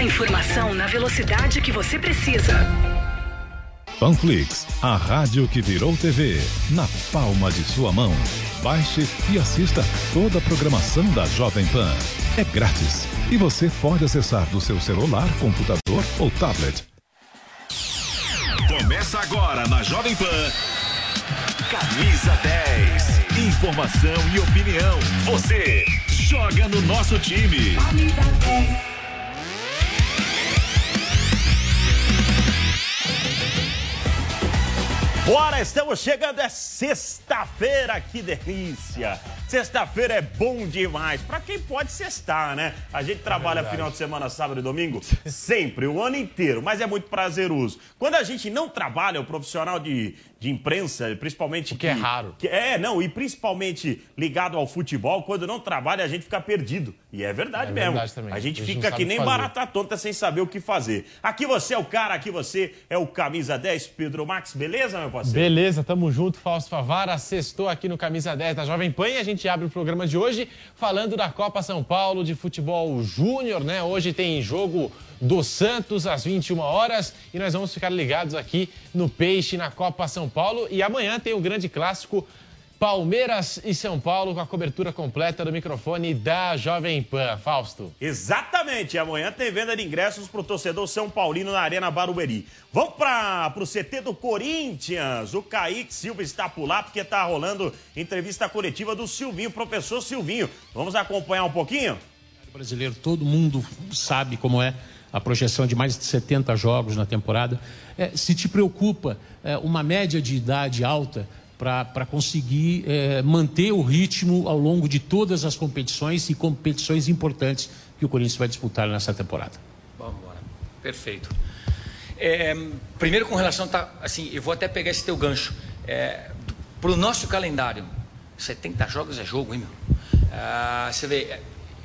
A informação na velocidade que você precisa. Panflix, a rádio que virou TV, na palma de sua mão. Baixe e assista toda a programação da Jovem Pan. É grátis e você pode acessar do seu celular, computador ou tablet. Começa agora na Jovem Pan. Camisa 10. Informação e opinião. Você joga no nosso time. Camisa 10. Bora, estamos chegando, é sexta-feira, que delícia! Sexta-feira é bom demais, para quem pode sextar, né? A gente trabalha é final de semana, sábado e domingo, sempre, o ano inteiro, mas é muito prazeroso. Quando a gente não trabalha, o profissional de, de imprensa, principalmente. Que, que é raro. Que, é, não, e principalmente ligado ao futebol, quando não trabalha, a gente fica perdido. E é verdade é mesmo. Verdade também. A gente a fica que nem fazer. barata tonta sem saber o que fazer. Aqui você é o cara, aqui você é o camisa 10, Pedro Max, beleza, meu parceiro? Beleza, tamo junto, Fausto Favara, sextou aqui no Camisa 10 da Jovem Pan e a gente abre o programa de hoje falando da Copa São Paulo de futebol júnior, né? Hoje tem jogo do Santos às 21 horas e nós vamos ficar ligados aqui no Peixe na Copa São Paulo e amanhã tem o grande clássico Palmeiras e São Paulo com a cobertura completa do microfone da Jovem Pan. Fausto. Exatamente. Amanhã tem venda de ingressos para o torcedor São Paulino na Arena Barueri. Vamos para o CT do Corinthians. O Kaique Silva está por lá porque está rolando entrevista coletiva do Silvinho, professor Silvinho. Vamos acompanhar um pouquinho? Brasileiro, todo mundo sabe como é a projeção de mais de 70 jogos na temporada. É, se te preocupa é, uma média de idade alta para conseguir é, manter o ritmo ao longo de todas as competições e competições importantes que o Corinthians vai disputar nessa temporada. Vamos embora. Perfeito. É, primeiro com relação tá assim, eu vou até pegar esse teu gancho. É, para o nosso calendário, 70 jogos é jogo, hein, meu? Ah, você vê,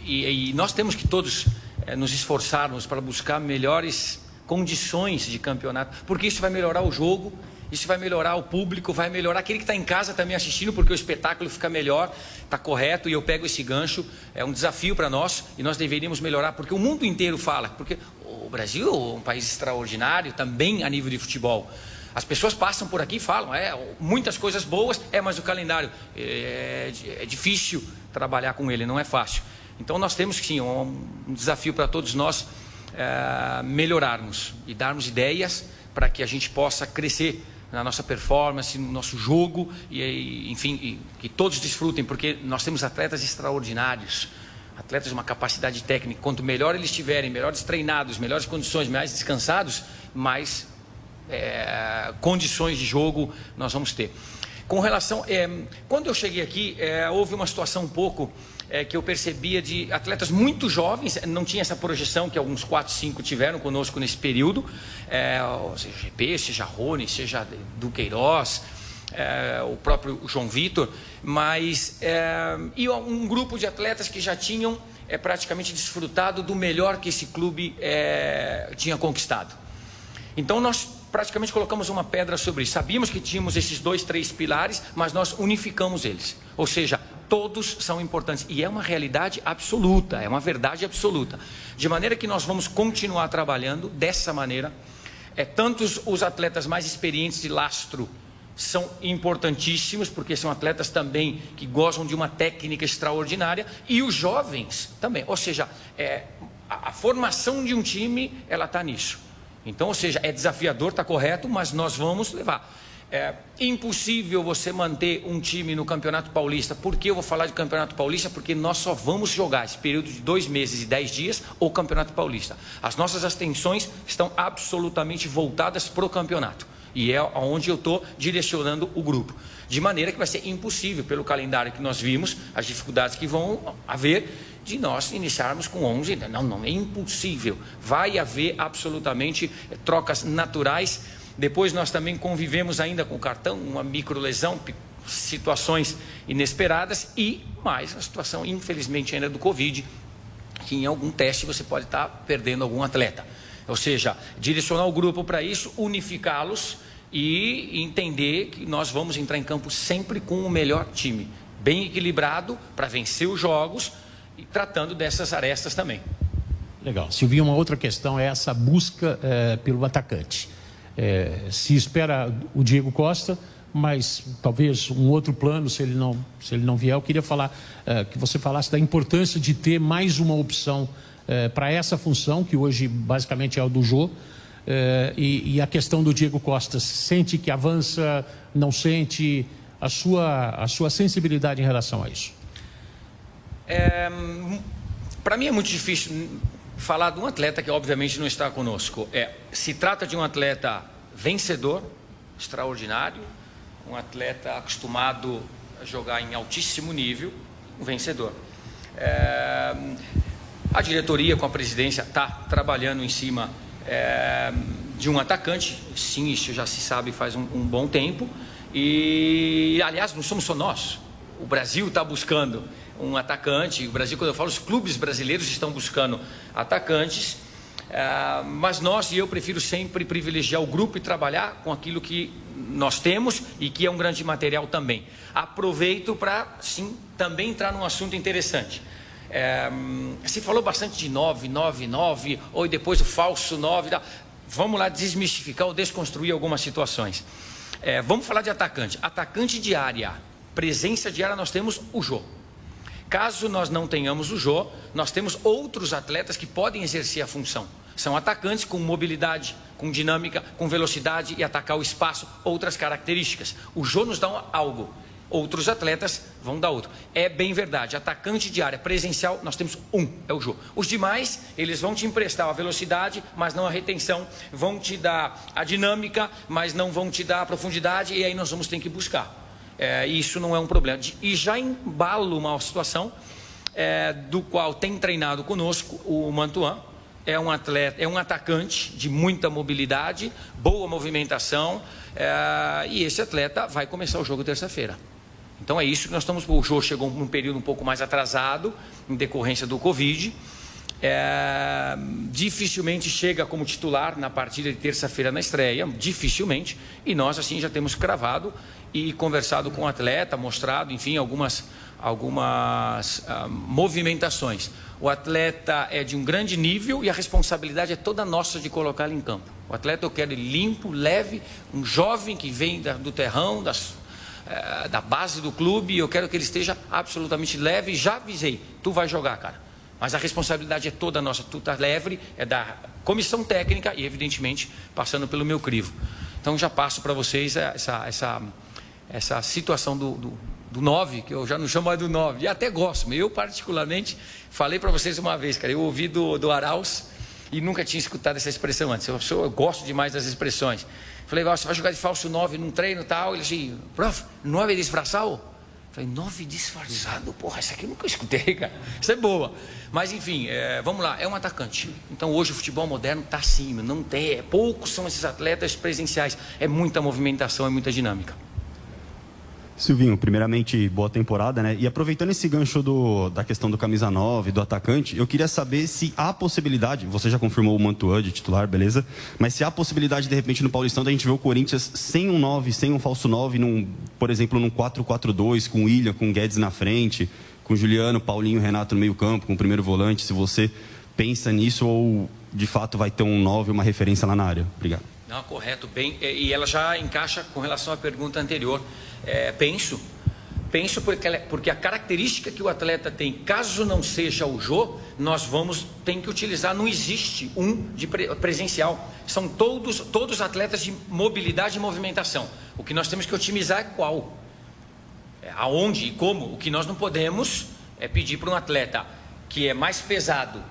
e, e nós temos que todos é, nos esforçarmos para buscar melhores condições de campeonato, porque isso vai melhorar o jogo, isso vai melhorar o público, vai melhorar aquele que está em casa também assistindo, porque o espetáculo fica melhor, está correto, e eu pego esse gancho, é um desafio para nós, e nós deveríamos melhorar, porque o mundo inteiro fala, porque o Brasil é um país extraordinário também a nível de futebol. As pessoas passam por aqui e falam, é, muitas coisas boas, é, mas o calendário é, é difícil trabalhar com ele, não é fácil. Então nós temos sim um, um desafio para todos nós é, melhorarmos e darmos ideias para que a gente possa crescer na nossa performance, no nosso jogo e, enfim, e, que todos desfrutem, porque nós temos atletas extraordinários, atletas de uma capacidade técnica. Quanto melhor eles estiverem, melhores treinados, melhores condições, mais descansados, mais é, condições de jogo nós vamos ter. Com relação, é, quando eu cheguei aqui, é, houve uma situação um pouco é, que eu percebia de atletas muito jovens, não tinha essa projeção que alguns 4, 5 tiveram conosco nesse período, é, seja GP, seja Rony, seja Duqueiroz, é, o próprio João Vitor, mas é, e um grupo de atletas que já tinham é, praticamente desfrutado do melhor que esse clube é, tinha conquistado. Então nós praticamente colocamos uma pedra sobre isso. Sabíamos que tínhamos esses dois, três pilares, mas nós unificamos eles. Ou seja, todos são importantes. E é uma realidade absoluta, é uma verdade absoluta. De maneira que nós vamos continuar trabalhando dessa maneira. É, tantos os atletas mais experientes de lastro são importantíssimos, porque são atletas também que gozam de uma técnica extraordinária, e os jovens também. Ou seja, é, a, a formação de um time, ela está nisso. Então, ou seja, é desafiador, está correto, mas nós vamos levar. É impossível você manter um time no Campeonato Paulista. Por que eu vou falar de Campeonato Paulista? Porque nós só vamos jogar esse período de dois meses e dez dias o Campeonato Paulista. As nossas atenções estão absolutamente voltadas para o campeonato. E é onde eu estou direcionando o grupo. De maneira que vai ser impossível, pelo calendário que nós vimos, as dificuldades que vão haver, de nós iniciarmos com 11. Não, não, é impossível. Vai haver absolutamente trocas naturais depois nós também convivemos ainda com o cartão, uma microlesão, situações inesperadas e mais a situação, infelizmente, ainda do Covid, que em algum teste você pode estar perdendo algum atleta. Ou seja, direcionar o grupo para isso, unificá-los e entender que nós vamos entrar em campo sempre com o melhor time, bem equilibrado para vencer os jogos e tratando dessas arestas também. Legal. Silvinho, uma outra questão é essa busca é, pelo atacante. É, se espera o Diego Costa, mas talvez um outro plano, se ele não, se ele não vier, eu queria falar é, que você falasse da importância de ter mais uma opção para essa função, que hoje basicamente é o do Jô, e, e, a questão do Diego Costa, sente que avança, não sente, a sua, a sua sensibilidade em relação a isso? É, para mim é muito difícil falar de um atleta que obviamente não está conosco. É, se trata de um atleta vencedor, extraordinário, um atleta acostumado a jogar em altíssimo nível, um vencedor. É, a diretoria com a presidência está trabalhando em cima é, de um atacante, sim, isso já se sabe faz um, um bom tempo. E, aliás, não somos só nós. O Brasil está buscando um atacante. O Brasil, quando eu falo, os clubes brasileiros estão buscando atacantes. Uh, mas nós e eu prefiro sempre privilegiar o grupo e trabalhar com aquilo que nós temos e que é um grande material também. Aproveito para, sim, também entrar num assunto interessante. É, se falou bastante de 9, 9, 9, ou depois o falso 9. Vamos lá desmistificar ou desconstruir algumas situações. É, vamos falar de atacante. Atacante de área, presença de área, nós temos o Jô. Caso nós não tenhamos o Jô, nós temos outros atletas que podem exercer a função. São atacantes com mobilidade, com dinâmica, com velocidade e atacar o espaço, outras características. O Jô nos dá algo, outros atletas vão dar outro. É bem verdade, atacante de área presencial, nós temos um, é o Jô. Os demais, eles vão te emprestar a velocidade, mas não a retenção, vão te dar a dinâmica, mas não vão te dar a profundidade, e aí nós vamos ter que buscar. É, isso não é um problema. E já embalo uma situação é, do qual tem treinado conosco o Mantuan. É um atleta, é um atacante de muita mobilidade, boa movimentação, é, e esse atleta vai começar o jogo terça-feira. Então é isso que nós estamos. O jogo chegou num período um pouco mais atrasado, em decorrência do Covid. É, dificilmente chega como titular na partida de terça-feira na estreia, dificilmente, e nós assim já temos cravado e conversado com o atleta, mostrado, enfim, algumas, algumas uh, movimentações. O atleta é de um grande nível e a responsabilidade é toda nossa de colocá-lo em campo. O atleta eu quero limpo, leve, um jovem que vem da, do terrão, das, uh, da base do clube, eu quero que ele esteja absolutamente leve. Já avisei, tu vai jogar, cara. Mas a responsabilidade é toda nossa, tu tá leve, é da comissão técnica e, evidentemente, passando pelo meu crivo. Então já passo para vocês essa, essa essa situação do, do, do 9, que eu já não chamo mais do 9, e até gosto, eu particularmente falei para vocês uma vez, cara, eu ouvi do, do Arauz e nunca tinha escutado essa expressão antes. Eu, eu gosto demais das expressões. Falei, você vai jogar de falso 9 num treino e tal? Ele disse, prof, 9 é disfarçado? Falei, 9 disfarçado? Porra, essa aqui eu nunca escutei, cara. Isso é boa. Mas enfim, é, vamos lá, é um atacante. Então hoje o futebol moderno está acima, não tem, é, poucos são esses atletas presenciais. É muita movimentação, é muita dinâmica. Silvinho, primeiramente, boa temporada, né? E aproveitando esse gancho do, da questão do camisa 9, do atacante, eu queria saber se há possibilidade, você já confirmou o Mantuan de titular, beleza? Mas se há possibilidade, de repente, no Paulistão, da gente ver o Corinthians sem um 9, sem um falso 9, num, por exemplo, num 4-4-2, com o William, com o Guedes na frente, com Juliano, Paulinho, Renato no meio campo, com o primeiro volante, se você pensa nisso ou, de fato, vai ter um 9, uma referência lá na área. Obrigado. Não, correto, bem, e ela já encaixa com relação à pergunta anterior. É, penso, penso porque, ela, porque a característica que o atleta tem, caso não seja o Jô, nós vamos ter que utilizar, não existe um de presencial. São todos, todos atletas de mobilidade e movimentação. O que nós temos que otimizar é qual? É, aonde e como? O que nós não podemos é pedir para um atleta que é mais pesado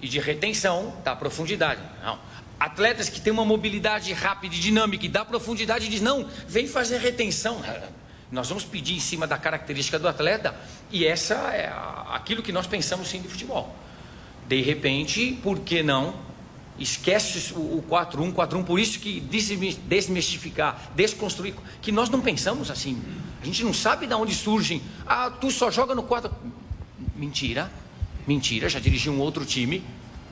e de retenção, da profundidade. Não atletas que têm uma mobilidade rápida e dinâmica e dá profundidade diz: não, vem fazer retenção. Nós vamos pedir em cima da característica do atleta e essa é aquilo que nós pensamos sim de futebol. De repente, por que não? Esquece o 4-1, 4-1, por isso que desmistificar, desconstruir, que nós não pensamos assim. A gente não sabe de onde surgem. Ah, tu só joga no 4. Mentira, mentira, já dirigi um outro time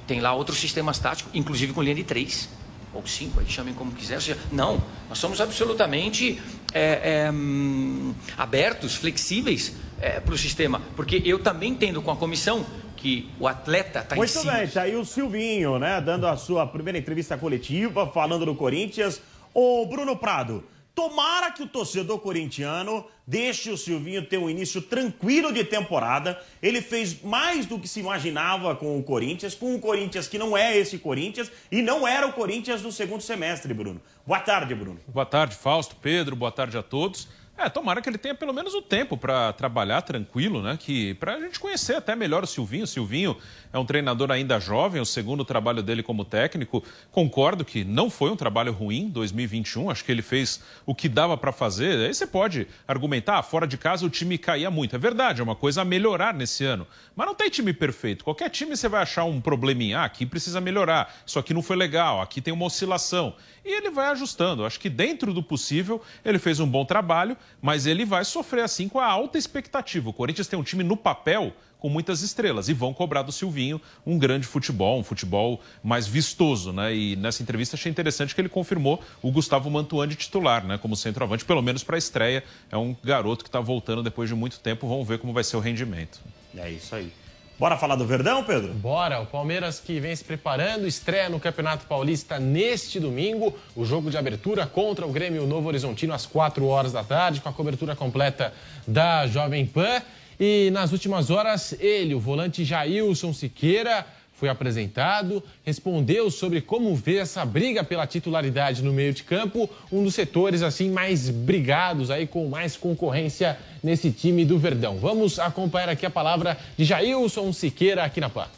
tem lá outros sistemas táticos, inclusive com linha de três ou cinco, aí chamem como quiser. Ou seja, não, nós somos absolutamente é, é, hum, abertos, flexíveis é, para o sistema, porque eu também entendo com a comissão que o atleta está em Muito cima. bem, tá aí o Silvinho, né? Dando a sua primeira entrevista coletiva, falando do Corinthians. Ô, Bruno Prado, tomara que o torcedor corintiano deixe o Silvinho ter um início tranquilo de temporada. Ele fez mais do que se imaginava com o Corinthians, com um Corinthians que não é esse Corinthians e não era o Corinthians do segundo semestre, Bruno. Boa tarde, Bruno. Boa tarde, Fausto, Pedro, boa tarde a todos. É, tomara que ele tenha pelo menos o tempo para trabalhar tranquilo, né? Que para a gente conhecer até melhor o Silvinho. O Silvinho é um treinador ainda jovem, o segundo trabalho dele como técnico. Concordo que não foi um trabalho ruim 2021. Acho que ele fez o que dava para fazer. Aí você pode argumentar, ah, fora de casa o time caía muito. É verdade, é uma coisa a melhorar nesse ano. Mas não tem time perfeito. Qualquer time você vai achar um probleminha. Ah, aqui precisa melhorar. Isso aqui não foi legal. Aqui tem uma oscilação. E ele vai ajustando. Acho que dentro do possível ele fez um bom trabalho mas ele vai sofrer assim com a alta expectativa. O Corinthians tem um time no papel com muitas estrelas e vão cobrar do Silvinho um grande futebol, um futebol mais vistoso, né? E nessa entrevista achei interessante que ele confirmou o Gustavo Mantuan titular, né? Como centroavante, pelo menos para a estreia. É um garoto que está voltando depois de muito tempo. Vamos ver como vai ser o rendimento. É isso aí. Bora falar do Verdão, Pedro? Bora. O Palmeiras que vem se preparando, estreia no Campeonato Paulista neste domingo. O jogo de abertura contra o Grêmio Novo Horizontino às 4 horas da tarde, com a cobertura completa da Jovem Pan. E nas últimas horas, ele, o volante Jailson Siqueira, foi apresentado, respondeu sobre como vê essa briga pela titularidade no meio de campo, um dos setores assim mais brigados aí com mais concorrência nesse time do Verdão. Vamos acompanhar aqui a palavra de Jailson Siqueira aqui na PAN.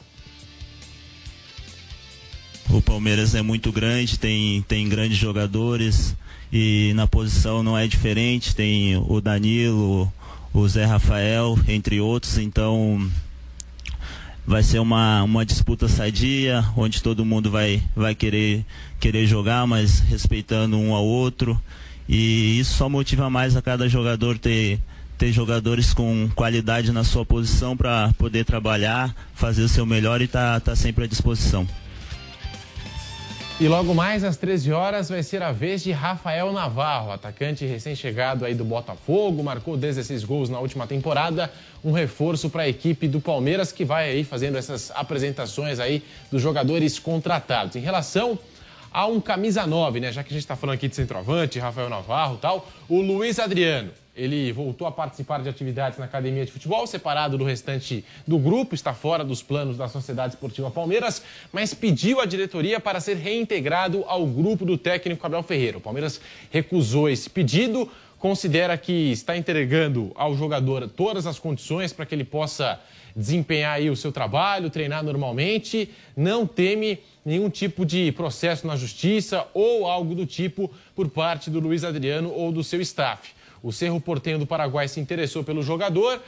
O Palmeiras é muito grande, tem, tem grandes jogadores e na posição não é diferente, tem o Danilo, o Zé Rafael, entre outros, então vai ser uma, uma disputa sadia, onde todo mundo vai, vai querer, querer jogar, mas respeitando um ao outro. E isso só motiva mais a cada jogador ter, ter jogadores com qualidade na sua posição para poder trabalhar, fazer o seu melhor e estar tá, tá sempre à disposição. E logo mais às 13 horas vai ser a vez de Rafael Navarro, atacante recém-chegado aí do Botafogo, marcou 16 gols na última temporada, um reforço para a equipe do Palmeiras que vai aí fazendo essas apresentações aí dos jogadores contratados. Em relação a um camisa 9, né, já que a gente está falando aqui de centroavante, Rafael Navarro, tal, o Luiz Adriano ele voltou a participar de atividades na academia de futebol, separado do restante do grupo, está fora dos planos da Sociedade Esportiva Palmeiras, mas pediu à diretoria para ser reintegrado ao grupo do técnico Abel Ferreira. O Palmeiras recusou esse pedido, considera que está entregando ao jogador todas as condições para que ele possa desempenhar o seu trabalho, treinar normalmente, não teme nenhum tipo de processo na justiça ou algo do tipo por parte do Luiz Adriano ou do seu staff. O Cerro Portenho do Paraguai se interessou pelo jogador.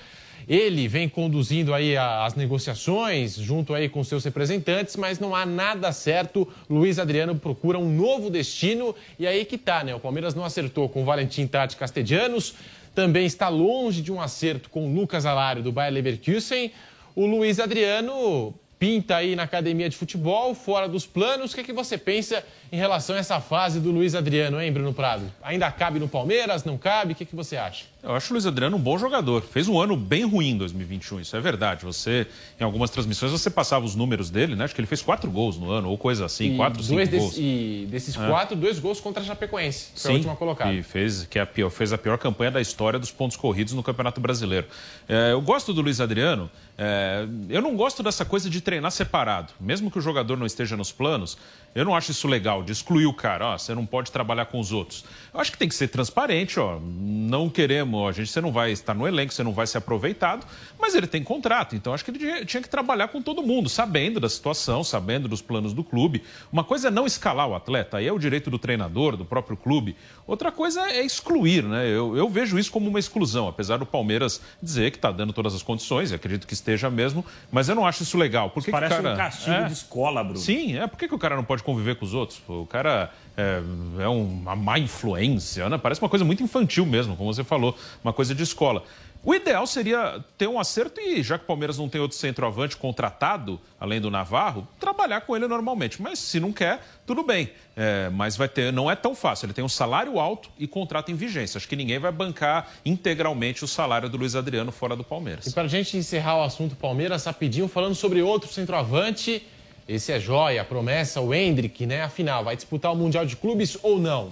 Ele vem conduzindo aí as negociações junto aí com seus representantes, mas não há nada certo. Luiz Adriano procura um novo destino e aí que tá, né? O Palmeiras não acertou com o Valentim Tati Castellanos, também está longe de um acerto com o Lucas Alário do Bayer Leverkusen. O Luiz Adriano pinta aí na academia de futebol, fora dos planos. O que, é que você pensa em relação a essa fase do Luiz Adriano, hein, Bruno Prado? Ainda cabe no Palmeiras? Não cabe? O que, é que você acha? Eu acho o Luiz Adriano um bom jogador. Fez um ano bem ruim em 2021, isso é verdade. Você, em algumas transmissões, você passava os números dele, né? Acho que ele fez quatro gols no ano, ou coisa assim, e quatro, cinco desse, gols. E desses é. quatro, dois gols contra a Chapecoense, que foi a última colocada. E fez, que é a pior, fez a pior campanha da história dos pontos corridos no Campeonato Brasileiro. É, eu gosto do Luiz Adriano. É, eu não gosto dessa coisa de treinar separado. Mesmo que o jogador não esteja nos planos, eu não acho isso legal, de excluir o cara. Ó, você não pode trabalhar com os outros. Eu acho que tem que ser transparente, ó. Não queremos, ó, a gente, você não vai estar no elenco, você não vai ser aproveitado, mas ele tem contrato. Então acho que ele tinha que trabalhar com todo mundo, sabendo da situação, sabendo dos planos do clube. Uma coisa é não escalar o atleta, aí é o direito do treinador, do próprio clube. Outra coisa é excluir, né? Eu, eu vejo isso como uma exclusão, apesar do Palmeiras dizer que está dando todas as condições, acredito que esteja mesmo, mas eu não acho isso legal. Por que Parece que cara... um castigo é... de escola, Bruno. Sim, é. Por que, que o cara não pode conviver com os outros? O cara é, é uma má influência, né? Parece uma coisa muito infantil mesmo, como você falou, uma coisa de escola. O ideal seria ter um acerto e, já que o Palmeiras não tem outro centroavante contratado, além do Navarro, trabalhar com ele normalmente. Mas se não quer, tudo bem. É, mas vai ter, não é tão fácil. Ele tem um salário alto e contrato em vigência. Acho que ninguém vai bancar integralmente o salário do Luiz Adriano fora do Palmeiras. E para a gente encerrar o assunto Palmeiras, rapidinho, falando sobre outro centroavante. Esse é joia, a promessa, o Hendrick, né? Afinal, vai disputar o Mundial de Clubes ou não?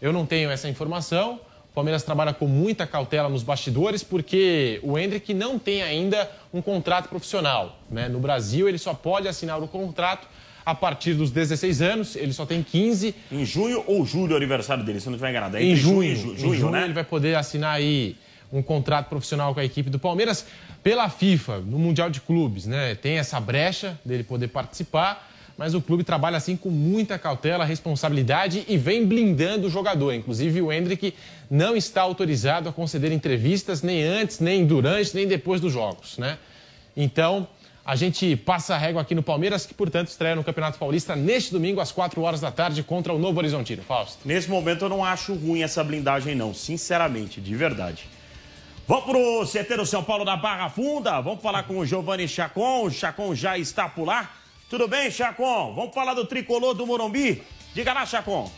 Eu não tenho essa informação. O Palmeiras trabalha com muita cautela nos bastidores porque o Hendrick não tem ainda um contrato profissional. Né? No Brasil, ele só pode assinar o contrato a partir dos 16 anos, ele só tem 15. Em junho ou julho é o aniversário dele, se não estiver enganado. É em junho, junho, junho, em junho né? ele vai poder assinar aí um contrato profissional com a equipe do Palmeiras pela FIFA, no Mundial de Clubes, né? Tem essa brecha dele poder participar mas o clube trabalha assim com muita cautela, responsabilidade e vem blindando o jogador. Inclusive, o Hendrick não está autorizado a conceder entrevistas nem antes, nem durante, nem depois dos jogos, né? Então, a gente passa a régua aqui no Palmeiras, que, portanto, estreia no Campeonato Paulista neste domingo, às 4 horas da tarde, contra o Novo Horizontino. Fausto. Nesse momento, eu não acho ruim essa blindagem, não. Sinceramente, de verdade. Vamos pro CT do São Paulo da Barra Funda. Vamos falar com o Giovanni Chacon. O Chacon já está por lá. Tudo bem, Chacon? Vamos falar do tricolor do Morumbi? Diga lá, Chacon.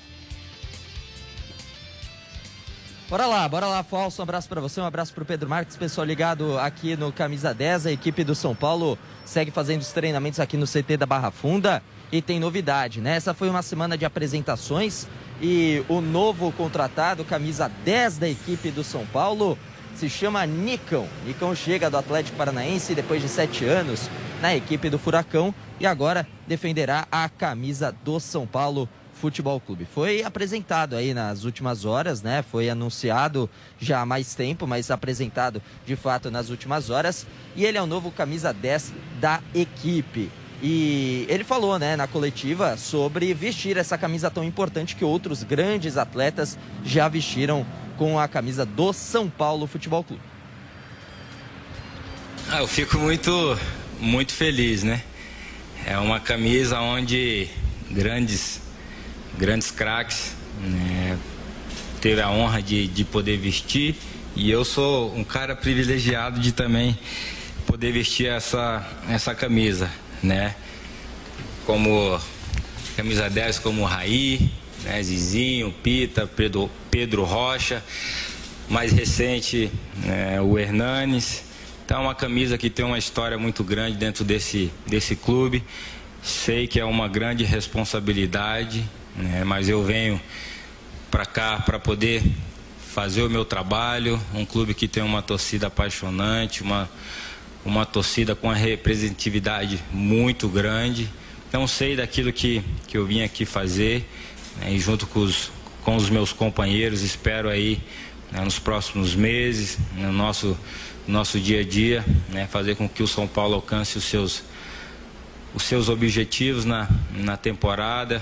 Bora lá, bora lá, Falso. Um abraço para você, um abraço para o Pedro Marques, pessoal ligado aqui no Camisa 10. A equipe do São Paulo segue fazendo os treinamentos aqui no CT da Barra Funda. E tem novidade, né? Essa foi uma semana de apresentações e o novo contratado, camisa 10 da equipe do São Paulo, se chama Nicão. Nicão chega do Atlético Paranaense depois de sete anos na equipe do Furacão e agora defenderá a camisa do São Paulo Futebol Clube. Foi apresentado aí nas últimas horas, né? Foi anunciado já há mais tempo, mas apresentado de fato nas últimas horas. E ele é o novo camisa 10 da equipe. E ele falou, né, na coletiva sobre vestir essa camisa tão importante que outros grandes atletas já vestiram com a camisa do São Paulo Futebol Clube. Ah, eu fico muito, muito feliz, né? É uma camisa onde grandes, grandes craques né, teve a honra de, de poder vestir e eu sou um cara privilegiado de também poder vestir essa, essa camisa, né? Como camisa 10 como Raí, né? Zizinho, Pita, Pedro, Pedro Rocha, mais recente né? o Hernanes. Então, é uma camisa que tem uma história muito grande dentro desse, desse clube. Sei que é uma grande responsabilidade, né? mas eu venho para cá para poder fazer o meu trabalho. Um clube que tem uma torcida apaixonante, uma, uma torcida com uma representatividade muito grande. Então, sei daquilo que, que eu vim aqui fazer, né? e junto com os, com os meus companheiros, espero aí né, nos próximos meses, no nosso nosso dia a dia, né, fazer com que o São Paulo alcance os seus, os seus objetivos na, na temporada.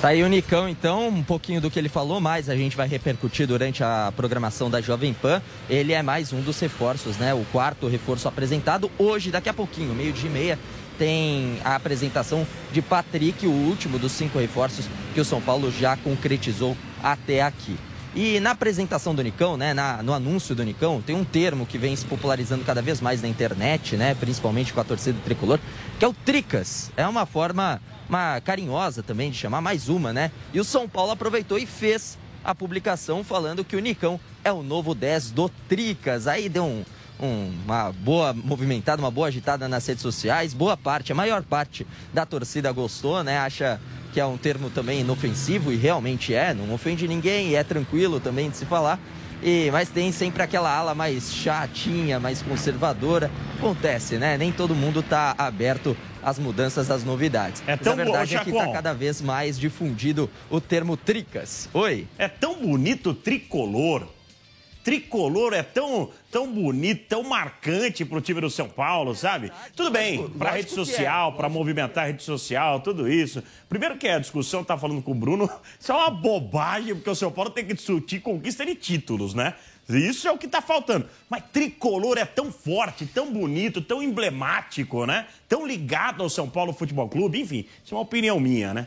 Tá aí o Nicão, então, um pouquinho do que ele falou, mas a gente vai repercutir durante a programação da Jovem Pan. Ele é mais um dos reforços, né? O quarto reforço apresentado hoje, daqui a pouquinho, meio dia e meia, tem a apresentação de Patrick, o último dos cinco reforços que o São Paulo já concretizou até aqui. E na apresentação do Nicão, né, na, no anúncio do Nicão, tem um termo que vem se popularizando cada vez mais na internet, né, principalmente com a torcida tricolor, que é o Tricas. É uma forma uma carinhosa também de chamar mais uma, né? E o São Paulo aproveitou e fez a publicação falando que o Nicão é o novo 10 do Tricas. Aí deu um, uma boa movimentada, uma boa agitada nas redes sociais. Boa parte, a maior parte da torcida gostou, né? Acha que é um termo também inofensivo e realmente é, não ofende ninguém é tranquilo também de se falar. E, mas tem sempre aquela ala mais chatinha, mais conservadora. Acontece, né? Nem todo mundo está aberto às mudanças, às novidades. É tão mas a verdade é que está cada vez mais difundido o termo tricas. Oi. É tão bonito tricolor tricolor é tão, tão bonito, tão marcante pro time do São Paulo, sabe? Tudo bem, pra rede é, social, para movimentar a rede social, tudo isso. Primeiro que a discussão, tá falando com o Bruno, isso é uma bobagem, porque o São Paulo tem que discutir conquista de títulos, né? Isso é o que tá faltando. Mas tricolor é tão forte, tão bonito, tão emblemático, né? Tão ligado ao São Paulo Futebol Clube, enfim, isso é uma opinião minha, né?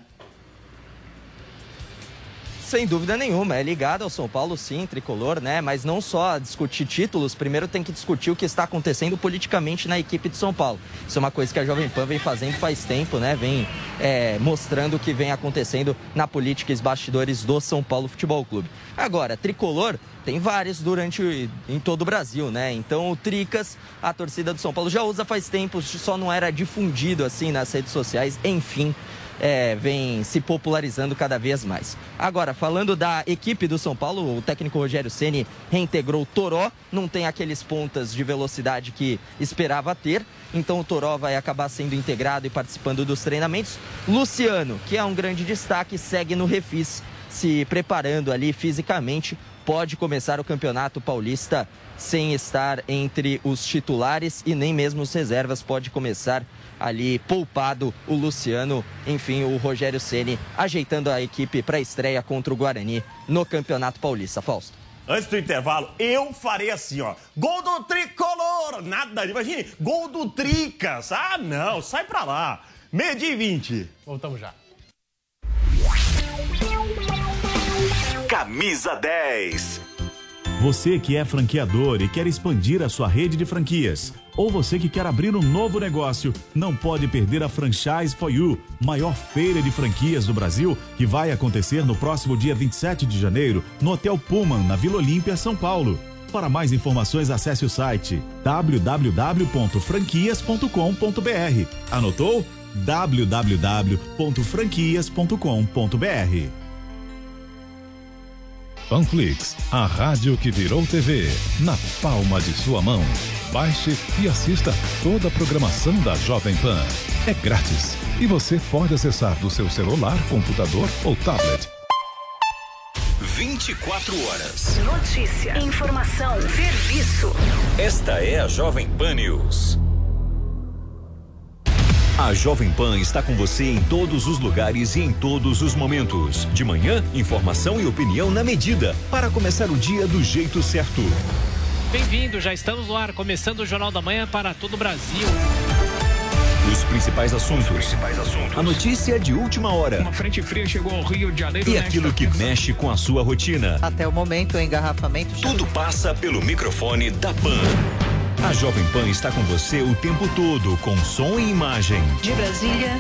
Sem dúvida nenhuma, é ligado ao São Paulo, sim, tricolor, né? Mas não só discutir títulos, primeiro tem que discutir o que está acontecendo politicamente na equipe de São Paulo. Isso é uma coisa que a Jovem Pan vem fazendo faz tempo, né? Vem é, mostrando o que vem acontecendo na política e bastidores do São Paulo Futebol Clube. Agora, tricolor tem vários durante em todo o Brasil, né? Então o Tricas, a torcida do São Paulo já usa faz tempo, só não era difundido assim nas redes sociais, enfim é, vem se popularizando cada vez mais. Agora, falando da equipe do São Paulo, o técnico Rogério Ceni reintegrou o Toró, não tem aqueles pontas de velocidade que esperava ter, então o Toró vai acabar sendo integrado e participando dos treinamentos. Luciano, que é um grande destaque, segue no refis, se preparando ali fisicamente, pode começar o Campeonato Paulista sem estar entre os titulares e nem mesmo os reservas, pode começar ali poupado o Luciano, enfim, o Rogério Ceni ajeitando a equipe para a estreia contra o Guarani no Campeonato Paulista. Fausto. Antes do intervalo, eu farei assim, ó. Gol do tricolor! Nada, imagine, gol do Tricas. Ah, não, sai pra lá. Meio dia e 20. Voltamos já. Camisa 10. Você que é franqueador e quer expandir a sua rede de franquias, ou você que quer abrir um novo negócio, não pode perder a Franchise for You, maior feira de franquias do Brasil, que vai acontecer no próximo dia 27 de janeiro, no Hotel Pullman, na Vila Olímpia, São Paulo. Para mais informações, acesse o site www.franquias.com.br. Anotou? www.franquias.com.br. Panflix, a rádio que virou TV, na palma de sua mão. Baixe e assista toda a programação da Jovem Pan. É grátis e você pode acessar do seu celular, computador ou tablet. 24 horas. Notícia, informação, serviço. Esta é a Jovem Pan News. A Jovem Pan está com você em todos os lugares e em todos os momentos. De manhã, informação e opinião na medida, para começar o dia do jeito certo. Bem-vindo, já estamos no ar, começando o Jornal da Manhã para todo o Brasil. Os principais assuntos. principais assuntos. A notícia de última hora. Uma frente fria chegou ao Rio de Janeiro. E aquilo que mexe com a sua rotina. Até o momento, o engarrafamento. Tudo passa pelo microfone da Pan. A Jovem Pan está com você o tempo todo, com som e imagem. De Brasília,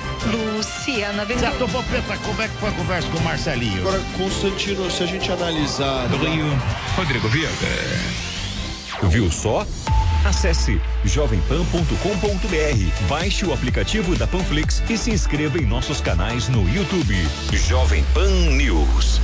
Luciana Verdão. Certo, Popeta, como é que foi a conversa com o Marcelinho? Agora, Constantino, se a gente analisar... Rio, Rodrigo Viega. Viu só? Acesse jovempan.com.br, baixe o aplicativo da Panflix e se inscreva em nossos canais no YouTube. Jovem Pan News.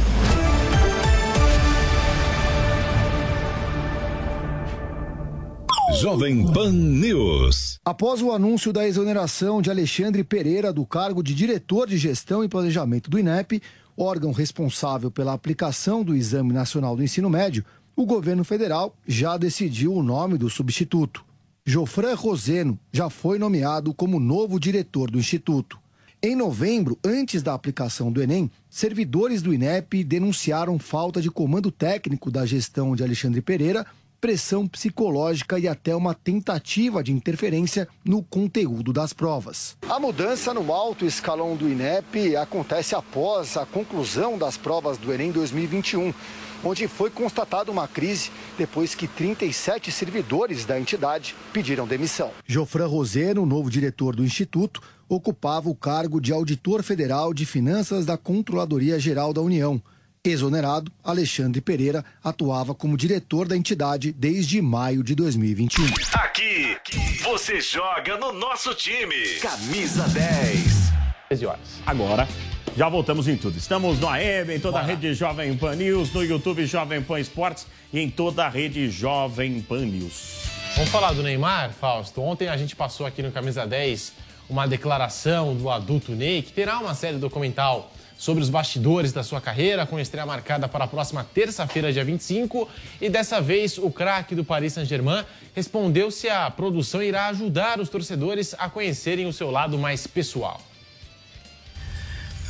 Jovem Pan News. Após o anúncio da exoneração de Alexandre Pereira do cargo de diretor de gestão e planejamento do INEP, órgão responsável pela aplicação do Exame Nacional do Ensino Médio, o governo federal já decidiu o nome do substituto. Jofran Roseno já foi nomeado como novo diretor do Instituto. Em novembro, antes da aplicação do Enem, servidores do INEP denunciaram falta de comando técnico da gestão de Alexandre Pereira pressão psicológica e até uma tentativa de interferência no conteúdo das provas. A mudança no alto escalão do INEP acontece após a conclusão das provas do Enem 2021 onde foi constatada uma crise depois que 37 servidores da entidade pediram demissão. Jofran Roseno, novo diretor do Instituto, ocupava o cargo de auditor federal de finanças da Controladoria Geral da União. Exonerado, Alexandre Pereira atuava como diretor da entidade desde maio de 2021. Aqui, você joga no nosso time. Camisa 10. 13 horas. Agora, já voltamos em tudo. Estamos no AM, em toda a rede Jovem Pan News, no YouTube Jovem Pan Esportes e em toda a rede Jovem Pan News. Vamos falar do Neymar, Fausto? Ontem a gente passou aqui no Camisa 10 uma declaração do adulto Ney, que terá uma série documental sobre os bastidores da sua carreira, com estreia marcada para a próxima terça-feira, dia 25. E dessa vez, o craque do Paris Saint-Germain respondeu se a produção irá ajudar os torcedores a conhecerem o seu lado mais pessoal.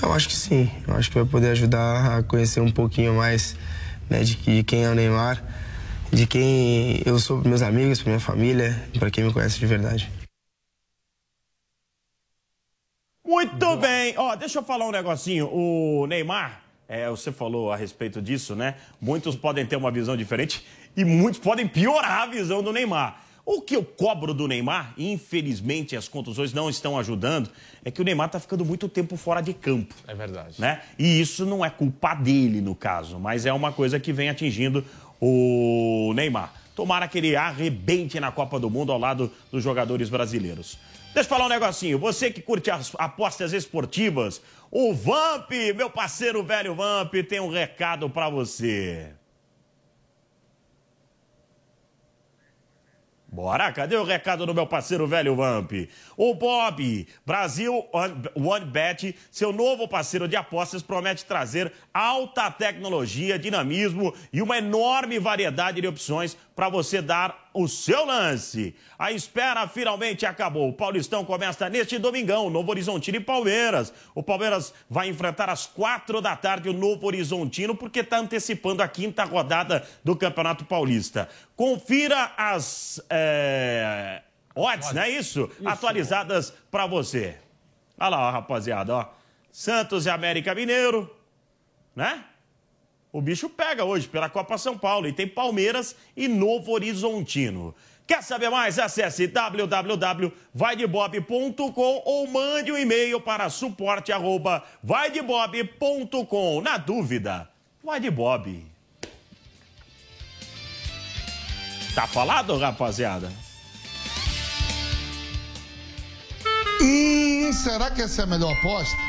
Eu acho que sim. Eu acho que vai poder ajudar a conhecer um pouquinho mais né, de que, quem é o Neymar, de quem eu sou para meus amigos, para minha família, para quem me conhece de verdade. Muito bem. Ó, deixa eu falar um negocinho. O Neymar é, você falou a respeito disso, né? Muitos podem ter uma visão diferente e muitos podem piorar a visão do Neymar. O que eu cobro do Neymar, infelizmente as contusões não estão ajudando, é que o Neymar está ficando muito tempo fora de campo. É verdade. Né? E isso não é culpa dele, no caso, mas é uma coisa que vem atingindo o Neymar. Tomara que ele arrebente na Copa do Mundo ao lado dos jogadores brasileiros. Deixa eu falar um negocinho. Você que curte as apostas esportivas, o Vamp, meu parceiro velho Vamp, tem um recado para você. Bora, cadê o recado do meu parceiro velho Vamp? O Bob, Brasil One Bet, seu novo parceiro de apostas, promete trazer alta tecnologia, dinamismo e uma enorme variedade de opções para você dar o seu lance. A espera finalmente acabou. O Paulistão começa neste domingão, Novo Horizontino e Palmeiras. O Palmeiras vai enfrentar às quatro da tarde o Novo Horizontino, porque está antecipando a quinta rodada do Campeonato Paulista. Confira as é, odds, não é isso? isso. Atualizadas para você. Olha lá, ó, rapaziada, ó. Santos e América Mineiro, né? O bicho pega hoje pela Copa São Paulo e tem Palmeiras e Novo Horizontino. Quer saber mais? Acesse www.vaidebob.com ou mande um e-mail para suporte@vaidebob.com. Na dúvida, vai de Bob. Tá falado, rapaziada? Hum, será que essa é a melhor aposta?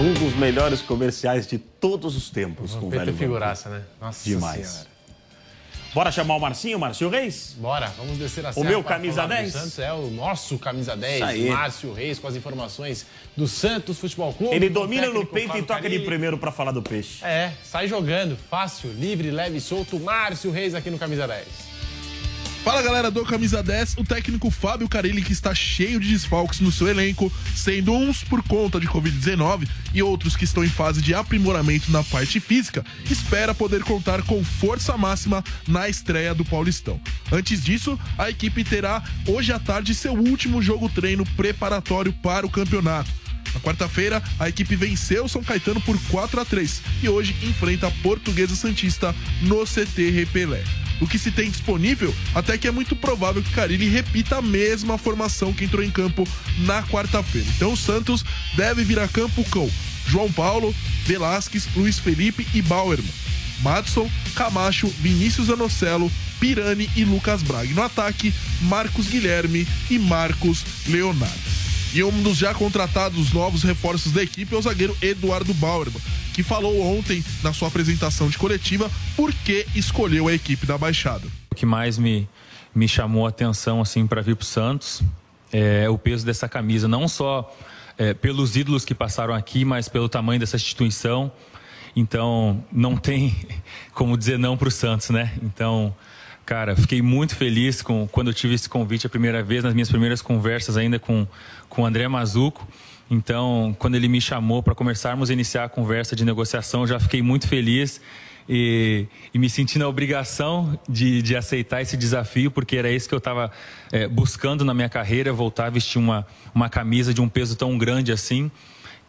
um dos melhores comerciais de todos os tempos com o velho figuraça, né? Nossa Demais. Senhora. Bora chamar o Marcinho, Márcio Reis? Bora, vamos descer a O meu camisa 10? Santos é o nosso camisa 10, Márcio Reis, com as informações do Santos Futebol Clube. Ele domina no peito e toca Carilli. de primeiro para falar do peixe. É, sai jogando, fácil, livre, leve e solto. Márcio Reis aqui no camisa 10. Fala galera do Camisa 10, o técnico Fábio Carilli que está cheio de desfalques no seu elenco, sendo uns por conta de Covid-19 e outros que estão em fase de aprimoramento na parte física, espera poder contar com força máxima na estreia do Paulistão. Antes disso, a equipe terá hoje à tarde seu último jogo treino preparatório para o campeonato. Na quarta-feira, a equipe venceu São Caetano por 4 a 3 e hoje enfrenta a Portuguesa Santista no CT Repelé o que se tem disponível, até que é muito provável que Carilli repita a mesma formação que entrou em campo na quarta-feira. Então o Santos deve vir a campo com João Paulo, Velasquez, Luiz Felipe e Bauerman. Madson, Camacho, Vinícius Anocelo, Pirani e Lucas Braga. No ataque, Marcos Guilherme e Marcos Leonardo. E um dos já contratados novos reforços da equipe é o zagueiro Eduardo Bauerman, que falou ontem na sua apresentação de coletiva por que escolheu a equipe da Baixada. O que mais me, me chamou a atenção assim para vir para o Santos é o peso dessa camisa, não só é, pelos ídolos que passaram aqui, mas pelo tamanho dessa instituição. Então, não tem como dizer não para o Santos, né? Então, Cara, fiquei muito feliz com, quando eu tive esse convite a primeira vez, nas minhas primeiras conversas ainda com, com o André Mazuco. Então, quando ele me chamou para começarmos a iniciar a conversa de negociação, já fiquei muito feliz e, e me senti na obrigação de, de, aceitar esse desafio, porque era isso que eu estava é, buscando na minha carreira, voltar a vestir uma, uma camisa de um peso tão grande assim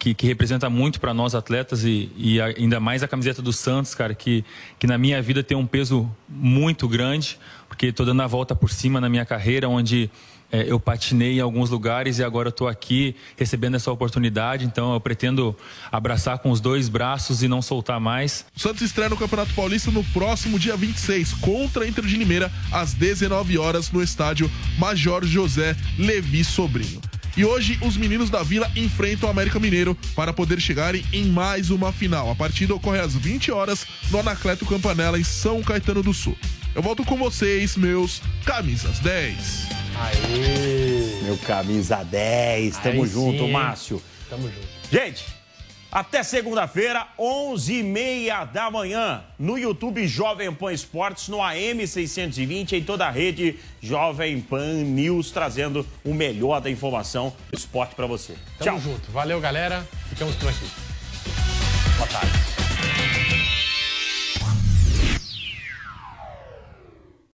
que, que representa muito para nós atletas e, e, ainda mais a camiseta do Santos, cara, que, que na minha vida tem um peso muito grande, porque estou dando a volta por cima na minha carreira, onde é, eu patinei em alguns lugares e agora estou aqui recebendo essa oportunidade. Então eu pretendo abraçar com os dois braços e não soltar mais. O Santos estreia no Campeonato Paulista no próximo dia 26 contra a Inter de Limeira às 19 horas no estádio Major José Levi Sobrinho. E hoje os meninos da Vila enfrentam o América Mineiro para poder chegarem em mais uma final. A partida ocorre às 20 horas no Anacleto Campanella em São Caetano do Sul. Eu volto com vocês, meus camisas 10. Aê! Meu camisa 10. Tamo Aí junto, sim. Márcio. Tamo junto. Gente, até segunda-feira, 11h30 da manhã, no YouTube Jovem Pan Esportes, no AM 620, em toda a rede Jovem Pan News, trazendo o melhor da informação do esporte pra você. Tamo Tchau. junto. Valeu, galera. Ficamos por aqui.